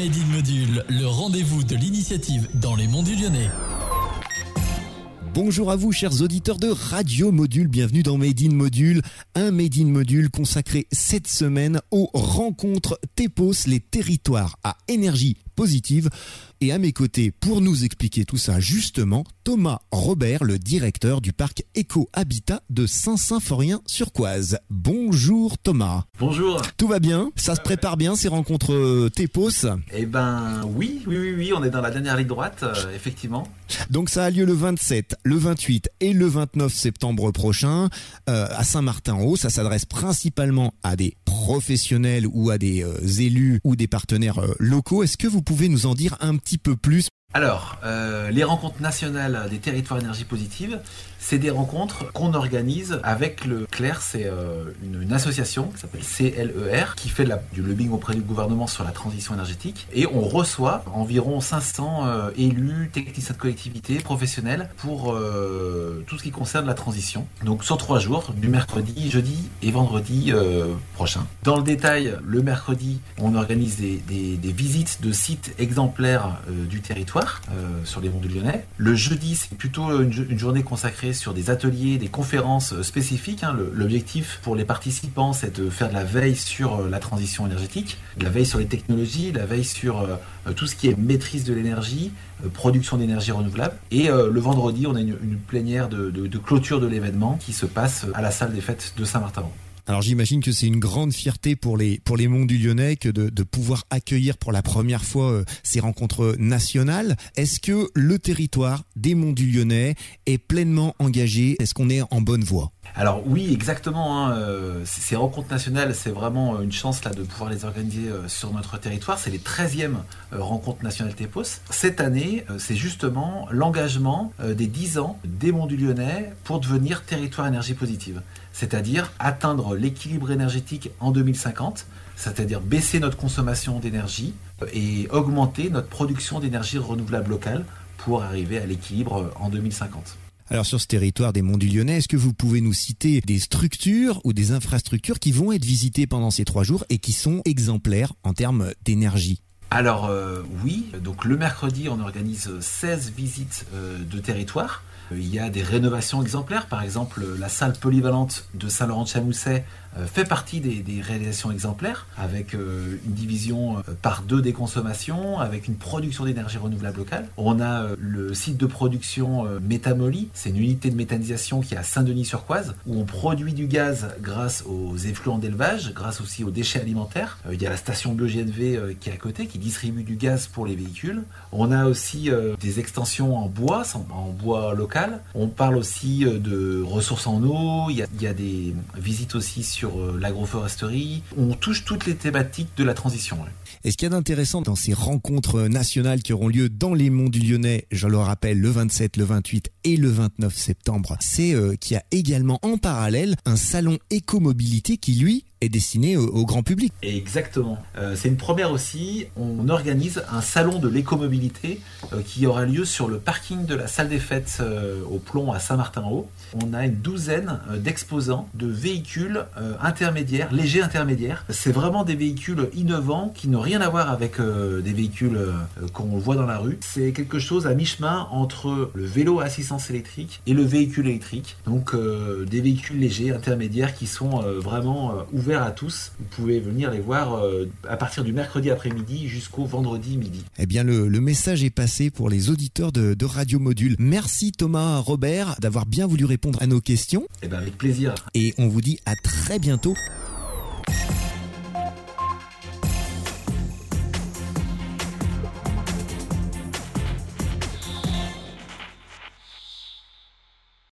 Made in Module, le rendez-vous de l'initiative dans les monts du Lyonnais. Bonjour à vous chers auditeurs de Radio Module, bienvenue dans Made in Module, un Made in Module consacré cette semaine aux rencontres TEPOS, les territoires à énergie positive. Et à mes côtés, pour nous expliquer tout ça justement, Thomas Robert, le directeur du parc Éco-Habitat de Saint-Symphorien-sur-Coise. Bonjour Thomas. Bonjour. Tout va bien? Ça se prépare bien ces rencontres euh, TEPOS? Eh ben oui, oui, oui, oui, on est dans la dernière ligne droite, euh, effectivement. Donc ça a lieu le 27, le 28 et le 29 septembre prochain euh, à Saint-Martin-en-Haut. Ça s'adresse principalement à des professionnels ou à des euh, élus ou des partenaires euh, locaux. Est-ce que vous pouvez nous en dire un petit peu plus? Alors, euh, les rencontres nationales des territoires énergie positive, c'est des rencontres qu'on organise avec le CLER, c'est euh, une, association qui s'appelle CLER, qui fait du lobbying auprès du gouvernement sur la transition énergétique. Et on reçoit environ 500 euh, élus, techniciens de collectivité, professionnels, pour tout ce qui concerne la transition. Donc sur trois jours, du mercredi, jeudi et vendredi prochain. Dans le détail, le mercredi, on organise des, visites de sites exemplaires du territoire euh, sur les monts du Lyonnais. Le jeudi, c'est plutôt une, jo- une journée consacrée sur des ateliers, des conférences euh, spécifiques. hein. L'objectif pour les participants, c'est de faire de la veille sur euh, la transition énergétique, la veille sur les technologies, la veille sur tout ce qui est maîtrise de l'énergie, production d'énergie renouvelable. Et le vendredi, on a une, plénière de, de- de clôture de l'événement qui se passe à la salle des fêtes de Saint-Martin. Alors j'imagine que c'est une grande fierté pour les pour les Monts du Lyonnais que de, de pouvoir accueillir pour la première fois euh, ces rencontres nationales. Est-ce que le territoire des Monts du Lyonnais est pleinement engagé? Est-ce qu'on est en bonne voie? Alors oui, exactement. hein, euh, ces rencontres nationales, c'est vraiment euh, une chance là de pouvoir les organiser euh, sur notre territoire. C'est les 13e euh, rencontres nationales TEPOS. Cette année, c'est justement l'engagement des 10 ans des Monts du Lyonnais pour devenir territoire énergie positive. C'est-à-dire atteindre l'équilibre énergétique en 2050, c'est-à-dire baisser notre consommation d'énergie et augmenter notre production d'énergie renouvelable locale pour arriver à l'équilibre en 2050. Alors sur ce territoire des Monts du Lyonnais, est-ce que vous pouvez nous citer des structures ou des infrastructures qui vont être visitées pendant ces trois jours et qui sont exemplaires en termes d'énergie? Alors euh, oui, donc le mercredi on organise 16 visites euh, de territoire. Euh, Il y a des rénovations exemplaires, par exemple la salle polyvalente de Saint-Laurent-de-Chamousset fait partie des, réalisations exemplaires, avec euh, une division euh, par deux des consommations, avec une production d'énergie renouvelable locale. On a euh, le site de production euh, Métamoly, c'est une unité de méthanisation qui est à Saint-Denis-sur-Coise, où on produit du gaz grâce aux effluents d'élevage, grâce aussi aux déchets alimentaires. Euh, il y a la station BioGNV euh, qui est à côté, qui distribue du gaz pour les véhicules. On a aussi euh, des extensions en bois, en, bois local. On parle aussi euh, de ressources en eau, il y a des visites aussi sur euh, l'agroforesterie. On touche toutes les thématiques de la transition. ouais. Et ce qu'il y a d'intéressant dans ces rencontres nationales qui auront lieu dans les Monts du Lyonnais, je le rappelle, le 27, le 28 et le 29 septembre, c'est euh, qu'il y a également en parallèle un salon écomobilité qui, lui, est destiné au, grand public. Exactement. Euh, c'est une première aussi. On organise un salon de l'écomobilité euh, qui aura lieu sur le parking de la salle des fêtes euh, au plomb à Saint-Martin-en-Haut. On a une douzaine d'exposants de véhicules intermédiaires, légers intermédiaires. C'est vraiment des véhicules innovants qui n'ont rien à voir avec des véhicules qu'on voit dans la rue. C'est quelque chose à mi-chemin entre le vélo à assistance électrique et le véhicule électrique. Donc des véhicules légers intermédiaires qui sont vraiment euh, ouverts à tous. Vous pouvez venir les voir euh, à partir du mercredi après-midi jusqu'au vendredi midi. Eh bien, le, le message est passé pour les auditeurs de, de Radio Module. Merci Thomas Robert d'avoir bien voulu répondre à nos questions Et ben avec plaisir. et on vous dit à très bientôt